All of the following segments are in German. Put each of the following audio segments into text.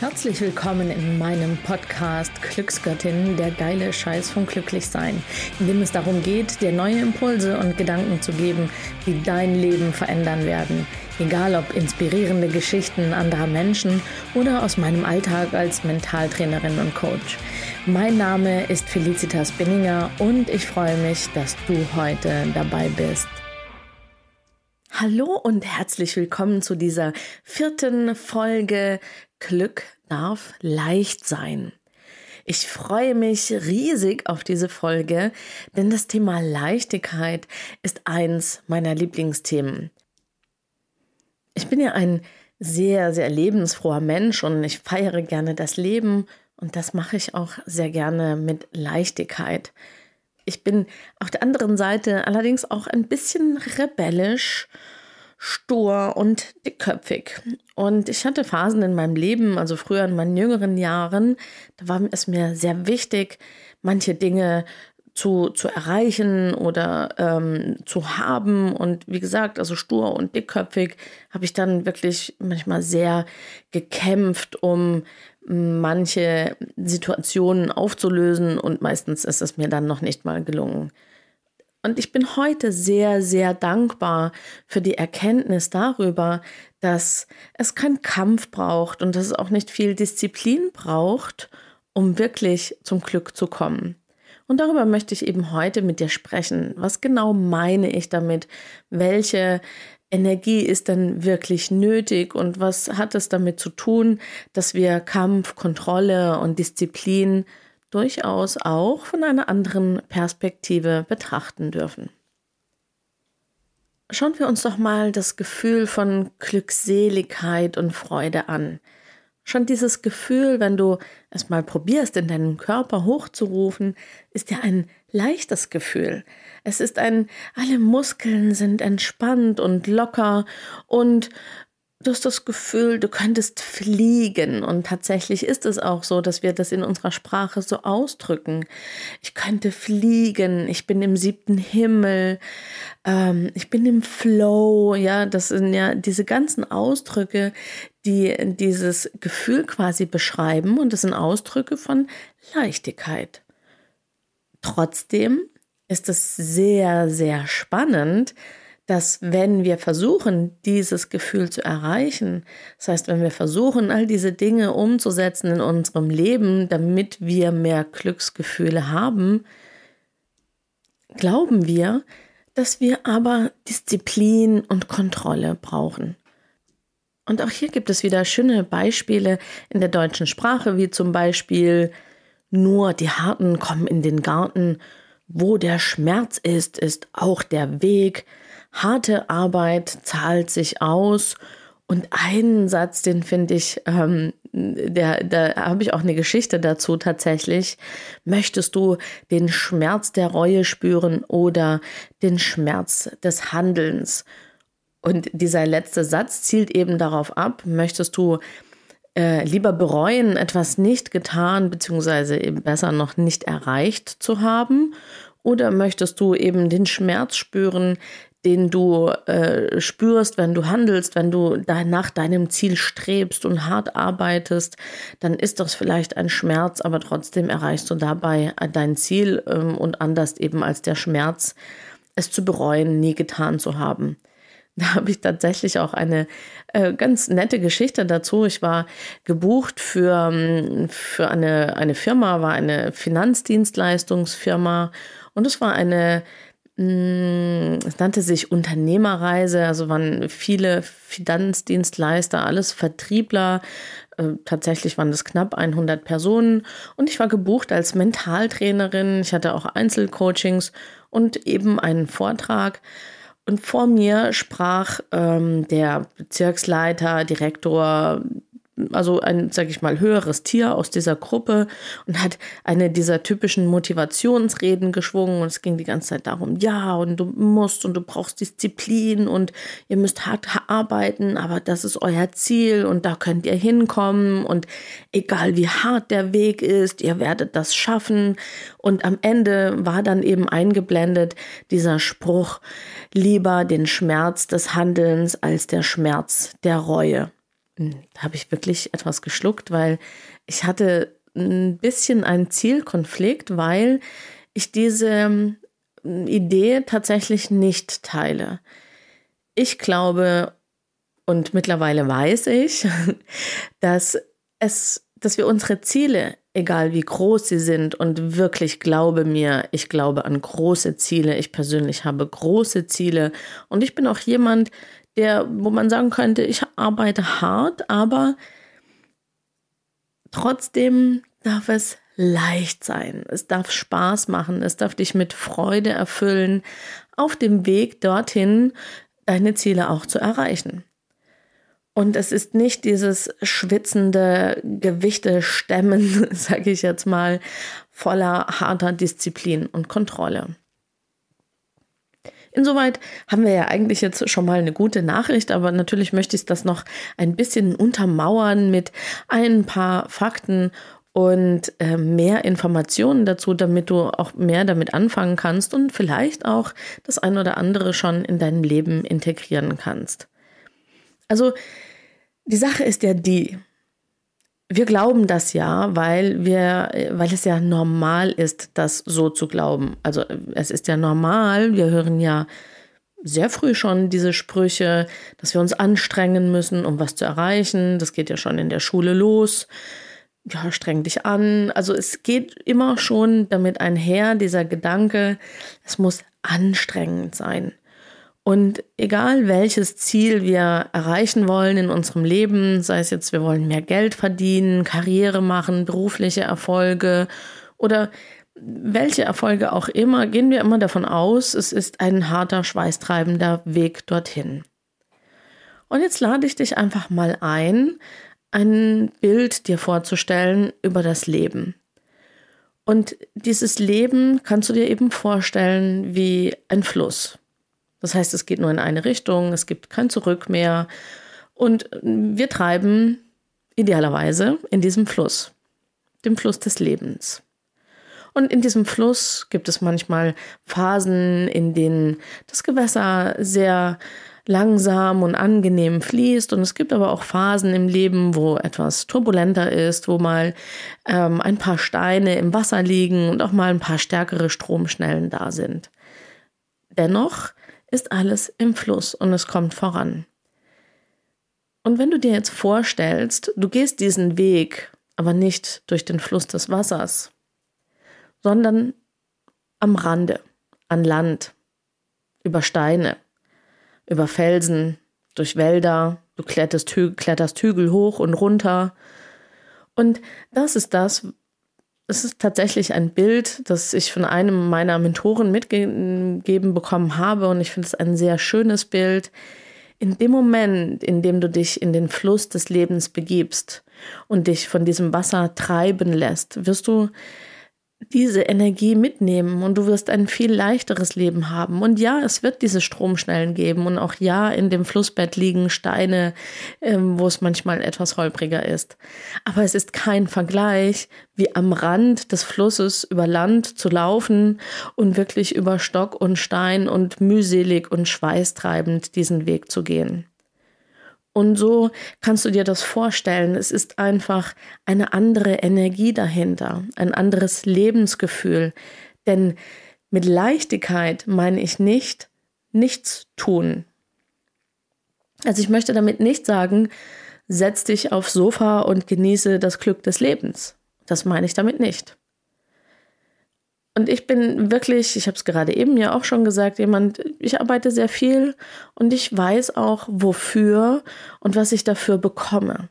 Herzlich willkommen in meinem Podcast Glücksgöttin, der geile Scheiß vom Glücklichsein, in dem es darum geht, dir neue Impulse und Gedanken zu geben, die dein Leben verändern werden. Egal ob inspirierende Geschichten anderer Menschen oder aus meinem Alltag als Mentaltrainerin und Coach. Mein Name ist Felicitas Binninger und ich freue mich, dass du heute dabei bist. Hallo und herzlich willkommen zu dieser vierten Folge Glück darf leicht sein. Ich freue mich riesig auf diese Folge, denn das Thema Leichtigkeit ist eins meiner Lieblingsthemen. Ich bin ja ein sehr, sehr lebensfroher Mensch und ich feiere gerne das Leben und das mache ich auch sehr gerne mit Leichtigkeit. Ich bin auf der anderen Seite allerdings auch ein bisschen rebellisch stur und dickköpfig. Und ich hatte Phasen in meinem Leben, also früher in meinen jüngeren Jahren, da war es mir sehr wichtig, manche Dinge zu, zu erreichen oder ähm, zu haben. Und wie gesagt, also stur und dickköpfig habe ich dann wirklich manchmal sehr gekämpft, um manche Situationen aufzulösen. Und meistens ist es mir dann noch nicht mal gelungen. Und ich bin heute sehr, sehr dankbar für die Erkenntnis darüber, dass es keinen Kampf braucht und dass es auch nicht viel Disziplin braucht, um wirklich zum Glück zu kommen. Und darüber möchte ich eben heute mit dir sprechen. Was genau meine ich damit? Welche Energie ist denn wirklich nötig und was hat es damit zu tun, dass wir Kampf, Kontrolle und Disziplin durchaus auch von einer anderen Perspektive betrachten dürfen. Schauen wir uns doch mal das Gefühl von Glückseligkeit und Freude an. Schon dieses Gefühl, wenn du es mal probierst, in deinen Körper hochzurufen, ist ja ein leichtes Gefühl. Es ist ein, alle Muskeln sind entspannt und locker und du hast das Gefühl, du könntest fliegen. Und tatsächlich ist es auch so, dass wir das in unserer Sprache so ausdrücken. Ich könnte fliegen, ich bin im siebten Himmel, ähm, ich bin im Flow. Ja, das sind ja diese ganzen Ausdrücke, die dieses Gefühl quasi beschreiben. Und das sind Ausdrücke von Leichtigkeit. Trotzdem ist es sehr, sehr spannend, dass wenn wir versuchen, dieses Gefühl zu erreichen, das heißt, wenn wir versuchen, all diese Dinge umzusetzen in unserem Leben, damit wir mehr Glücksgefühle haben, glauben wir, dass wir aber Disziplin und Kontrolle brauchen. Und auch hier gibt es wieder schöne Beispiele in der deutschen Sprache, wie zum Beispiel nur die Harten kommen in den Garten, wo der Schmerz ist, ist auch der Weg, harte Arbeit zahlt sich aus. Und einen Satz, den finde ich, ähm, der, da habe ich auch eine Geschichte dazu tatsächlich. Möchtest du den Schmerz der Reue spüren oder den Schmerz des Handelns? Und dieser letzte Satz zielt eben darauf ab, möchtest du äh, lieber bereuen, etwas nicht getan, beziehungsweise eben besser noch nicht erreicht zu haben? Oder möchtest du eben den Schmerz spüren, den du äh, spürst, wenn du handelst, wenn du da nach deinem Ziel strebst und hart arbeitest, dann ist das vielleicht ein Schmerz, aber trotzdem erreichst du dabei dein Ziel ähm, und anders eben als der Schmerz, es zu bereuen, nie getan zu haben. Da habe ich tatsächlich auch eine äh, ganz nette Geschichte dazu. Ich war gebucht für, ähm, für eine, eine Firma, war eine Finanzdienstleistungsfirma und es war eine es nannte sich Unternehmerreise, also waren viele Finanzdienstleister, alles Vertriebler. Äh, tatsächlich waren es knapp 100 Personen und ich war gebucht als Mentaltrainerin. Ich hatte auch Einzelcoachings und eben einen Vortrag. Und vor mir sprach ähm, der Bezirksleiter, Direktor, also ein, sag ich mal, höheres Tier aus dieser Gruppe und hat eine dieser typischen Motivationsreden geschwungen und es ging die ganze Zeit darum, ja, und du musst und du brauchst Disziplin und ihr müsst hart arbeiten, aber das ist euer Ziel und da könnt ihr hinkommen und egal wie hart der Weg ist, ihr werdet das schaffen und am Ende war dann eben eingeblendet dieser Spruch, lieber den Schmerz des Handelns als der Schmerz der Reue. Habe ich wirklich etwas geschluckt, weil ich hatte ein bisschen einen Zielkonflikt, weil ich diese hm, Idee tatsächlich nicht teile. Ich glaube und mittlerweile weiß ich, dass es, dass wir unsere Ziele, egal wie groß sie sind, und wirklich glaube mir, ich glaube an große Ziele. Ich persönlich habe große Ziele und ich bin auch jemand, der, wo man sagen könnte, ich arbeite hart, aber trotzdem darf es leicht sein. Es darf Spaß machen. Es darf dich mit Freude erfüllen, auf dem Weg dorthin deine Ziele auch zu erreichen. Und es ist nicht dieses schwitzende Gewichte stemmen, sage ich jetzt mal, voller harter Disziplin und Kontrolle. Insoweit haben wir ja eigentlich jetzt schon mal eine gute Nachricht, aber natürlich möchte ich das noch ein bisschen untermauern mit ein paar Fakten und äh, mehr Informationen dazu, damit du auch mehr damit anfangen kannst und vielleicht auch das ein oder andere schon in deinem Leben integrieren kannst. Also die Sache ist ja die, wir glauben das ja, weil wir, weil es ja normal ist, das so zu glauben. Also es ist ja normal, wir hören ja sehr früh schon diese Sprüche, dass wir uns anstrengen müssen, um was zu erreichen. Das geht ja schon in der Schule los ja, streng dich an. Also es geht immer schon damit einher, dieser Gedanke, es muss anstrengend sein. Und egal welches Ziel wir erreichen wollen in unserem Leben, sei es jetzt, wir wollen mehr Geld verdienen, Karriere machen, berufliche Erfolge oder welche Erfolge auch immer, gehen wir immer davon aus, es ist ein harter, schweißtreibender Weg dorthin. Und jetzt lade ich dich einfach mal ein, ein Bild dir vorzustellen über das Leben. Und dieses Leben kannst du dir eben vorstellen wie ein Fluss. Das heißt, es geht nur in eine Richtung, es gibt kein Zurück mehr. Und wir treiben idealerweise in diesem Fluss, dem Fluss des Lebens. Und in diesem Fluss gibt es manchmal Phasen, in denen das Gewässer sehr langsam und angenehm fließt. Und es gibt aber auch Phasen im Leben, wo etwas turbulenter ist, wo mal ähm, ein paar Steine im Wasser liegen und auch mal ein paar stärkere Stromschnellen da sind. Dennoch ist alles im Fluss und es kommt voran. Und wenn du dir jetzt vorstellst, du gehst diesen Weg, aber nicht durch den Fluss des Wassers, sondern am Rande, an Land, über Steine, über Felsen, durch Wälder, du kletterst, kletterst Hügel hoch und runter. Und das ist das, es ist tatsächlich ein Bild, das ich von einem meiner Mentoren mitgegeben bekommen habe und ich finde es ein sehr schönes Bild. In dem Moment, in dem du dich in den Fluss des Lebens begibst und dich von diesem Wasser treiben lässt, wirst du diese Energie mitnehmen und du wirst ein viel leichteres Leben haben. Und ja, es wird diese Stromschnellen geben und auch ja, in dem Flussbett liegen Steine, ähm, wo es manchmal etwas holpriger ist. Aber es ist kein Vergleich, wie am Rand des Flusses über Land zu laufen und wirklich über Stock und Stein und mühselig und schweißtreibend diesen Weg zu gehen. Und so kannst du dir das vorstellen. Es ist einfach eine andere Energie dahinter, ein anderes Lebensgefühl. Denn mit Leichtigkeit meine ich nicht nichts tun. Also ich möchte damit nicht sagen, setz dich aufs Sofa und genieße das Glück des Lebens. Das meine ich damit nicht. Und ich bin wirklich, ich habe es gerade eben ja auch schon gesagt, jemand, ich arbeite sehr viel und ich weiß auch, wofür und was ich dafür bekomme.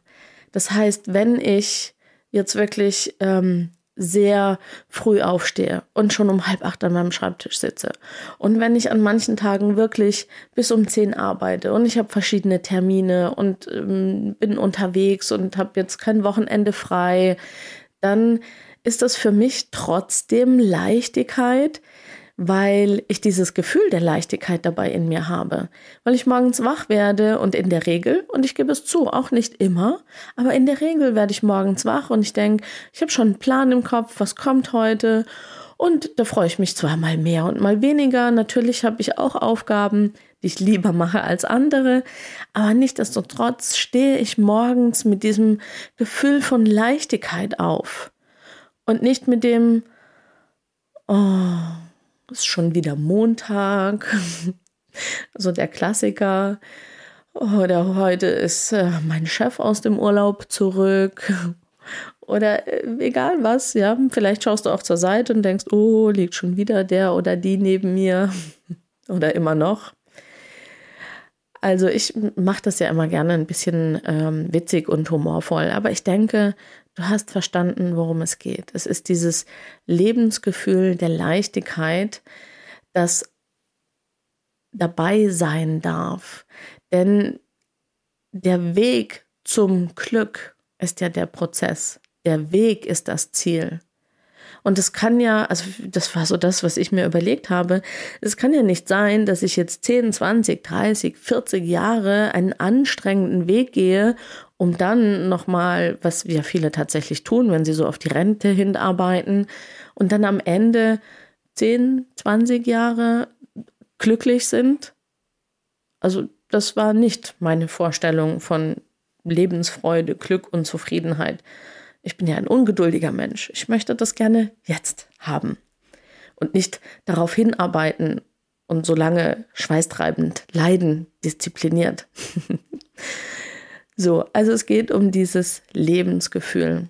Das heißt, wenn ich jetzt wirklich ähm, sehr früh aufstehe und schon um halb acht an meinem Schreibtisch sitze. Und wenn ich an manchen Tagen wirklich bis um zehn arbeite und ich habe verschiedene Termine und ähm, bin unterwegs und habe jetzt kein Wochenende frei, dann ist das für mich trotzdem Leichtigkeit, weil ich dieses Gefühl der Leichtigkeit dabei in mir habe. Weil ich morgens wach werde und in der Regel, und ich gebe es zu, auch nicht immer, aber in der Regel werde ich morgens wach und ich denke, ich habe schon einen Plan im Kopf, was kommt heute. Und da freue ich mich zwar mal mehr und mal weniger. Natürlich habe ich auch Aufgaben, die ich lieber mache als andere. Aber nichtsdestotrotz stehe ich morgens mit diesem Gefühl von Leichtigkeit auf. Und nicht mit dem, oh, ist schon wieder Montag. so der Klassiker. Oder heute ist äh, mein Chef aus dem Urlaub zurück. Oder äh, egal was, ja. Vielleicht schaust du auch zur Seite und denkst, oh, liegt schon wieder der oder die neben mir. oder immer noch. Also ich mache das ja immer gerne ein bisschen ähm, witzig und humorvoll, aber ich denke, du hast verstanden, worum es geht. Es ist dieses Lebensgefühl der Leichtigkeit, das dabei sein darf. Denn der Weg zum Glück ist ja der Prozess. Der Weg ist das Ziel. Und es kann ja, also das war so das, was ich mir überlegt habe, es kann ja nicht sein, dass ich jetzt 10, 20, 30, 40 Jahre einen anstrengenden Weg gehe, um dann nochmal, was ja viele tatsächlich tun, wenn sie so auf die Rente hinarbeiten, und dann am Ende 10, 20 Jahre glücklich sind. Also das war nicht meine Vorstellung von Lebensfreude, Glück und Zufriedenheit. Ich bin ja ein ungeduldiger Mensch. Ich möchte das gerne jetzt haben und nicht darauf hinarbeiten und so lange schweißtreibend leiden, diszipliniert. so, also es geht um dieses Lebensgefühl.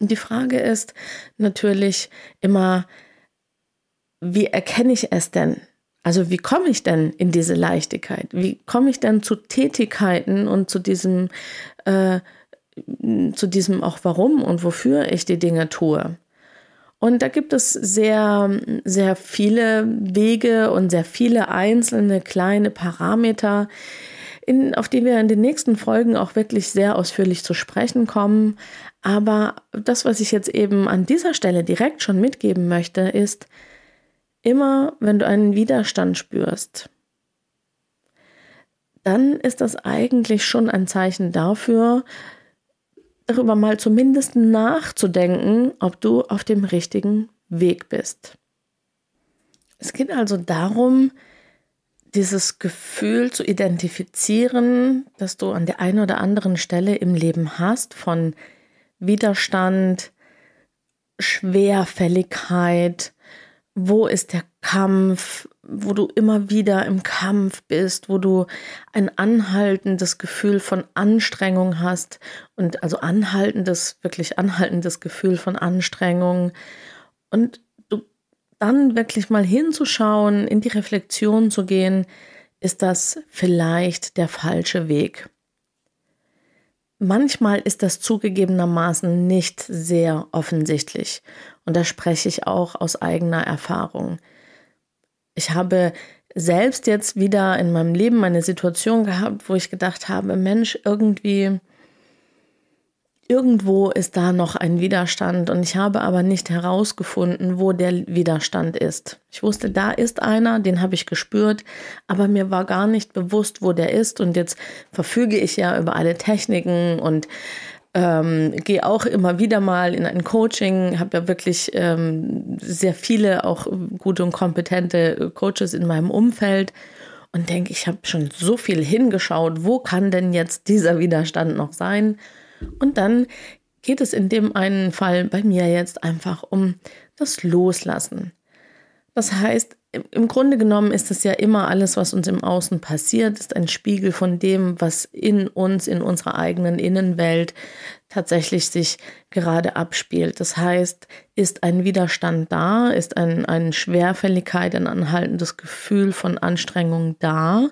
Die Frage ist natürlich immer, wie erkenne ich es denn? Also wie komme ich denn in diese Leichtigkeit? Wie komme ich denn zu Tätigkeiten und zu diesem äh, zu diesem auch warum und wofür ich die Dinge tue. Und da gibt es sehr, sehr viele Wege und sehr viele einzelne kleine Parameter, in, auf die wir in den nächsten Folgen auch wirklich sehr ausführlich zu sprechen kommen. Aber das, was ich jetzt eben an dieser Stelle direkt schon mitgeben möchte, ist, immer wenn du einen Widerstand spürst, dann ist das eigentlich schon ein Zeichen dafür, darüber mal zumindest nachzudenken, ob du auf dem richtigen Weg bist. Es geht also darum, dieses Gefühl zu identifizieren, das du an der einen oder anderen Stelle im Leben hast, von Widerstand, Schwerfälligkeit, wo ist der Kampf, wo du immer wieder im Kampf bist, wo du ein anhaltendes Gefühl von Anstrengung hast und also anhaltendes, wirklich anhaltendes Gefühl von Anstrengung. Und dann wirklich mal hinzuschauen, in die Reflexion zu gehen, ist das vielleicht der falsche Weg. Manchmal ist das zugegebenermaßen nicht sehr offensichtlich. Und da spreche ich auch aus eigener Erfahrung. Ich habe selbst jetzt wieder in meinem Leben eine Situation gehabt, wo ich gedacht habe, Mensch, irgendwie Irgendwo ist da noch ein Widerstand und ich habe aber nicht herausgefunden, wo der Widerstand ist. Ich wusste, da ist einer, den habe ich gespürt, aber mir war gar nicht bewusst, wo der ist. Und jetzt verfüge ich ja über alle Techniken und ähm, gehe auch immer wieder mal in ein Coaching, habe ja wirklich ähm, sehr viele auch gute und kompetente Coaches in meinem Umfeld und denke, ich habe schon so viel hingeschaut, wo kann denn jetzt dieser Widerstand noch sein? Und dann geht es in dem einen Fall bei mir jetzt einfach um das Loslassen. Das heißt, im Grunde genommen ist es ja immer alles, was uns im Außen passiert, ist ein Spiegel von dem, was in uns, in unserer eigenen Innenwelt tatsächlich sich gerade abspielt. Das heißt, ist ein Widerstand da, ist ein, eine Schwerfälligkeit, ein anhaltendes Gefühl von Anstrengung da,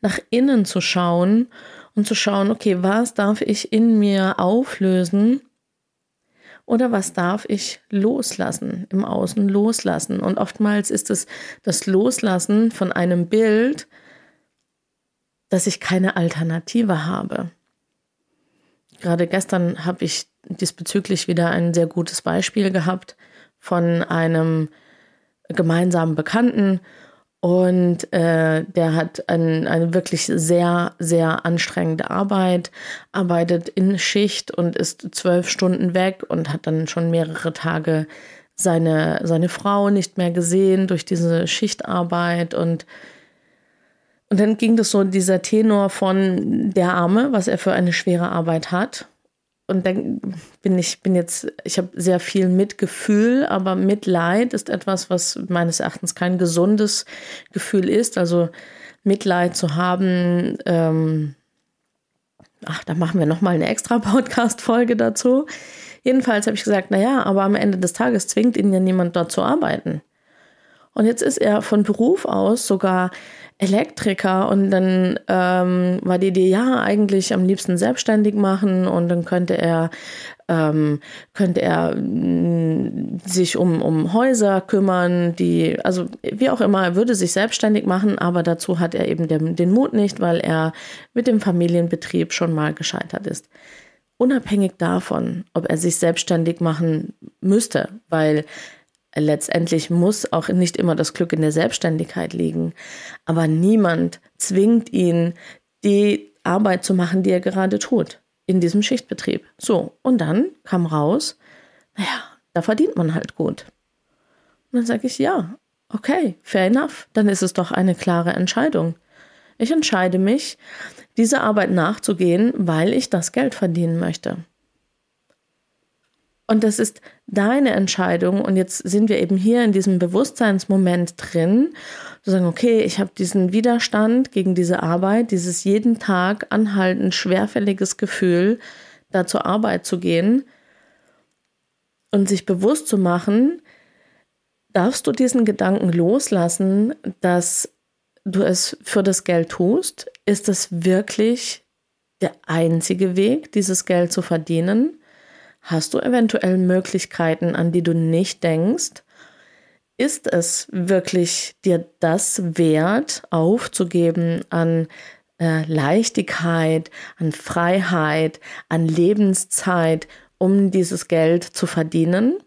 nach innen zu schauen und zu schauen, okay, was darf ich in mir auflösen oder was darf ich loslassen, im Außen loslassen. Und oftmals ist es das Loslassen von einem Bild, dass ich keine Alternative habe. Gerade gestern habe ich diesbezüglich wieder ein sehr gutes Beispiel gehabt von einem gemeinsamen Bekannten und äh, der hat ein, eine wirklich sehr, sehr anstrengende Arbeit, arbeitet in Schicht und ist zwölf Stunden weg und hat dann schon mehrere Tage seine, seine Frau nicht mehr gesehen durch diese Schichtarbeit und und dann ging das so dieser Tenor von der Arme, was er für eine schwere Arbeit hat. Und dann bin ich, bin jetzt, ich habe sehr viel Mitgefühl, aber Mitleid ist etwas, was meines Erachtens kein gesundes Gefühl ist. Also Mitleid zu haben, ähm, ach, da machen wir nochmal eine extra Podcast-Folge dazu. Jedenfalls habe ich gesagt, naja, aber am Ende des Tages zwingt ihn ja niemand dort zu arbeiten. Und jetzt ist er von Beruf aus sogar Elektriker und dann ähm, war die Idee, ja, eigentlich am liebsten selbstständig machen und dann könnte er ähm, könnte er mm, sich um, um Häuser kümmern, die, also wie auch immer, er würde sich selbstständig machen, aber dazu hat er eben den, den Mut nicht, weil er mit dem Familienbetrieb schon mal gescheitert ist. Unabhängig davon, ob er sich selbstständig machen müsste, weil letztendlich muss auch nicht immer das Glück in der Selbstständigkeit liegen. Aber niemand zwingt ihn, die Arbeit zu machen, die er gerade tut, in diesem Schichtbetrieb. So, und dann kam raus, naja, da verdient man halt gut. Und dann sage ich, ja, okay, fair enough, dann ist es doch eine klare Entscheidung. Ich entscheide mich, diese Arbeit nachzugehen, weil ich das Geld verdienen möchte. Und das ist deine Entscheidung. Und jetzt sind wir eben hier in diesem Bewusstseinsmoment drin, zu sagen, okay, ich habe diesen Widerstand gegen diese Arbeit, dieses jeden Tag anhaltend schwerfälliges Gefühl, da zur Arbeit zu gehen und sich bewusst zu machen, darfst du diesen Gedanken loslassen, dass du es für das Geld tust, ist es wirklich der einzige Weg, dieses Geld zu verdienen? Hast du eventuell Möglichkeiten, an die du nicht denkst? Ist es wirklich dir das wert, aufzugeben an äh, Leichtigkeit, an Freiheit, an Lebenszeit, um dieses Geld zu verdienen?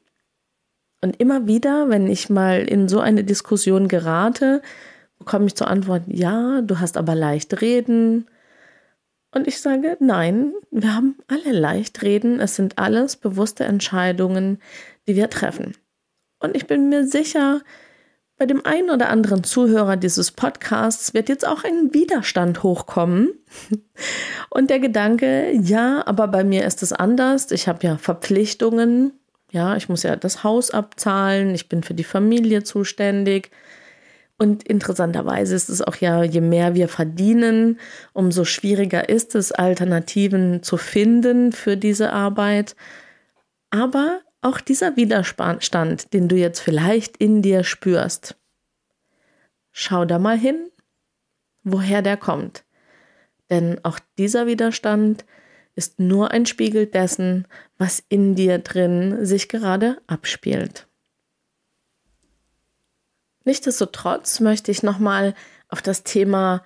Und immer wieder, wenn ich mal in so eine Diskussion gerate, bekomme ich zur Antwort, ja, du hast aber leicht reden. Und ich sage, nein, wir haben alle leicht reden. Es sind alles bewusste Entscheidungen, die wir treffen. Und ich bin mir sicher, bei dem einen oder anderen Zuhörer dieses Podcasts wird jetzt auch ein Widerstand hochkommen. Und der Gedanke, ja, aber bei mir ist es anders. Ich habe ja Verpflichtungen. Ja, ich muss ja das Haus abzahlen. Ich bin für die Familie zuständig. Und interessanterweise ist es auch ja, je mehr wir verdienen, umso schwieriger ist es, Alternativen zu finden für diese Arbeit. Aber auch dieser Widerstand, den du jetzt vielleicht in dir spürst, schau da mal hin, woher der kommt. Denn auch dieser Widerstand ist nur ein Spiegel dessen, was in dir drin sich gerade abspielt. Nichtsdestotrotz möchte ich nochmal auf das Thema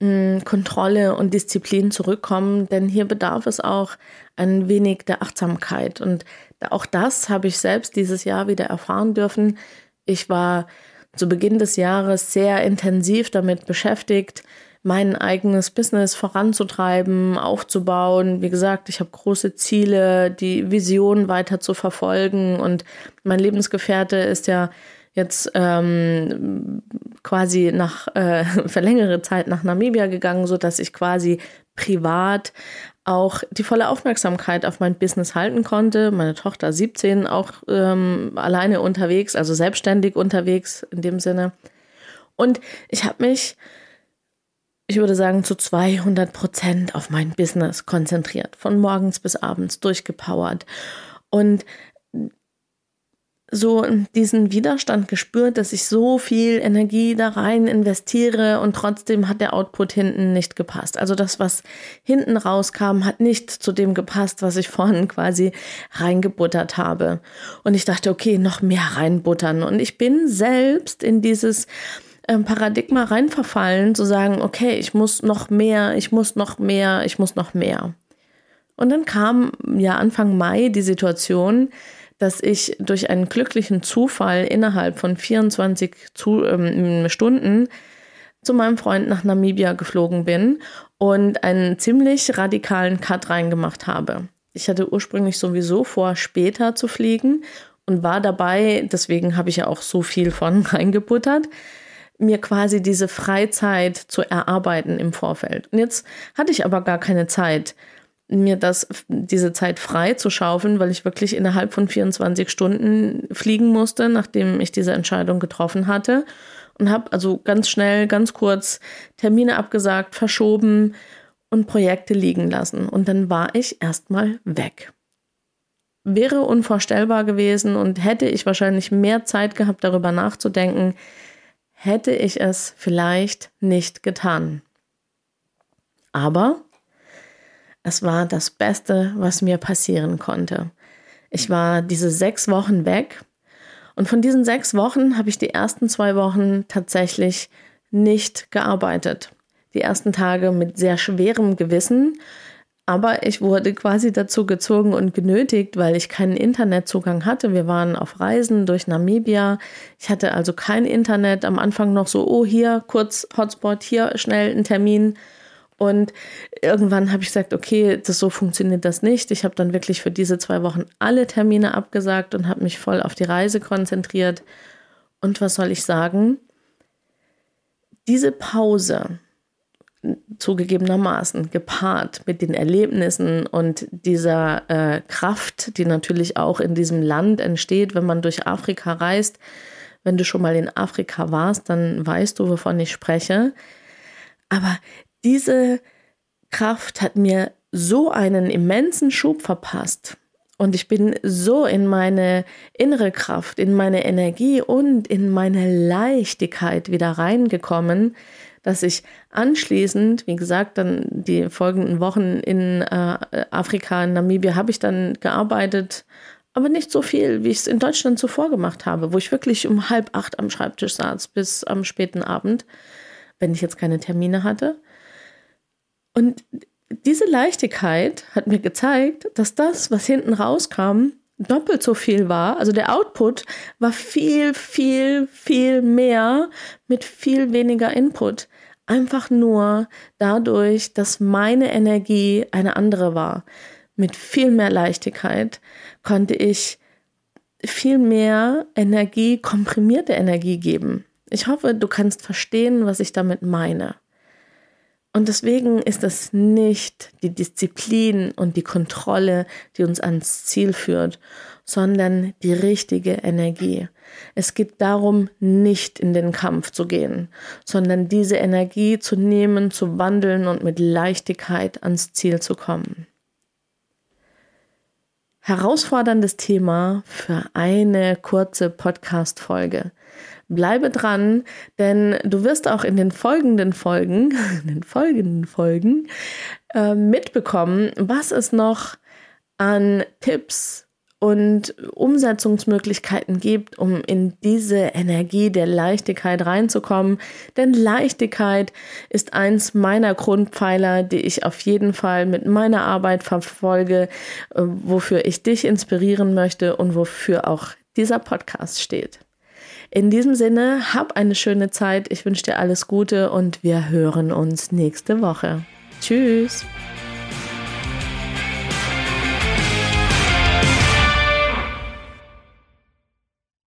mh, hm, Kontrolle und Disziplin zurückkommen, denn hier bedarf es auch ein wenig der Achtsamkeit. Und auch das habe ich selbst dieses Jahr wieder erfahren dürfen. Ich war zu Beginn des Jahres sehr intensiv damit beschäftigt, mein eigenes Business voranzutreiben, aufzubauen. Wie gesagt, ich habe große Ziele, die Vision weiter zu verfolgen und mein Lebensgefährte ist ja jetzt ähm, quasi nach äh, für längere Zeit nach Namibia gegangen, so dass ich quasi privat auch die volle Aufmerksamkeit auf mein Business halten konnte. Meine Tochter 17 auch ähm, alleine unterwegs, also selbstständig unterwegs in dem Sinne. Und ich habe mich, ich würde sagen, zu 200 Prozent auf mein Business konzentriert, von morgens bis abends durchgepowert. Und so diesen Widerstand gespürt, dass ich so viel Energie da rein investiere und trotzdem hat der Output hinten nicht gepasst. Also das, was hinten rauskam, hat nicht zu dem gepasst, was ich vorhin quasi reingebuttert habe. Und ich dachte, okay, noch mehr reinbuttern. Und ich bin selbst in dieses ähm, Paradigma reinverfallen, zu sagen, okay, ich muss noch mehr, ich muss noch mehr, ich muss noch mehr. Und dann kam ja Anfang Mai die Situation, dass ich durch einen glücklichen Zufall innerhalb von 24 zu, ähm, Stunden zu meinem Freund nach Namibia geflogen bin und einen ziemlich radikalen Cut reingemacht habe. Ich hatte ursprünglich sowieso vor, später zu fliegen und war dabei, deswegen habe ich ja auch so viel von reingebuttert, mir quasi diese Freizeit zu erarbeiten im Vorfeld. Und jetzt hatte ich aber gar keine Zeit, mir das, diese Zeit frei zu schaufeln, weil ich wirklich innerhalb von 24 Stunden fliegen musste, nachdem ich diese Entscheidung getroffen hatte. Und habe also ganz schnell, ganz kurz Termine abgesagt, verschoben und Projekte liegen lassen. Und dann war ich erstmal weg. Wäre unvorstellbar gewesen und hätte ich wahrscheinlich mehr Zeit gehabt, darüber nachzudenken, hätte ich es vielleicht nicht getan. Aber es war das Beste, was mir passieren konnte. Ich war diese sechs Wochen weg und von diesen sechs Wochen habe ich die ersten zwei Wochen tatsächlich nicht gearbeitet. Die ersten Tage mit sehr schwerem Gewissen, aber ich wurde quasi dazu gezogen und genötigt, weil ich keinen Internetzugang hatte. Wir waren auf Reisen durch Namibia. Ich hatte also kein Internet. Am Anfang noch so, oh, hier kurz Hotspot, hier schnell ein Termin. Und irgendwann habe ich gesagt, okay, das so funktioniert das nicht. Ich habe dann wirklich für diese zwei Wochen alle Termine abgesagt und habe mich voll auf die Reise konzentriert. Und was soll ich sagen? Diese Pause, zugegebenermaßen gepaart mit den Erlebnissen und dieser äh, Kraft, die natürlich auch in diesem Land entsteht, wenn man durch Afrika reist. Wenn du schon mal in Afrika warst, dann weißt du, wovon ich spreche. Aber diese Kraft hat mir so einen immensen Schub verpasst. Und ich bin so in meine innere Kraft, in meine Energie und in meine Leichtigkeit wieder reingekommen, dass ich anschließend, wie gesagt, dann die folgenden Wochen in äh, Afrika, in Namibia, habe ich dann gearbeitet, aber nicht so viel, wie ich es in Deutschland zuvor gemacht habe, wo ich wirklich um halb acht am Schreibtisch saß bis am späten Abend, wenn ich jetzt keine Termine hatte. Und diese Leichtigkeit hat mir gezeigt, dass das, was hinten rauskam, doppelt so viel war. Also der Output war viel, viel, viel mehr mit viel weniger Input. Einfach nur dadurch, dass meine Energie eine andere war. Mit viel mehr Leichtigkeit konnte ich viel mehr Energie, komprimierte Energie geben. Ich hoffe, du kannst verstehen, was ich damit meine. Und deswegen ist es nicht die Disziplin und die Kontrolle, die uns ans Ziel führt, sondern die richtige Energie. Es geht darum, nicht in den Kampf zu gehen, sondern diese Energie zu nehmen, zu wandeln und mit Leichtigkeit ans Ziel zu kommen. Herausforderndes Thema für eine kurze Podcast-Folge. Bleibe dran, denn du wirst auch in den folgenden Folgen, in den folgenden Folgen äh, mitbekommen, was es noch an Tipps und Umsetzungsmöglichkeiten gibt, um in diese Energie der Leichtigkeit reinzukommen. Denn Leichtigkeit ist eins meiner Grundpfeiler, die ich auf jeden Fall mit meiner Arbeit verfolge, äh, wofür ich dich inspirieren möchte und wofür auch dieser Podcast steht. In diesem Sinne, hab eine schöne Zeit. Ich wünsche dir alles Gute und wir hören uns nächste Woche. Tschüss.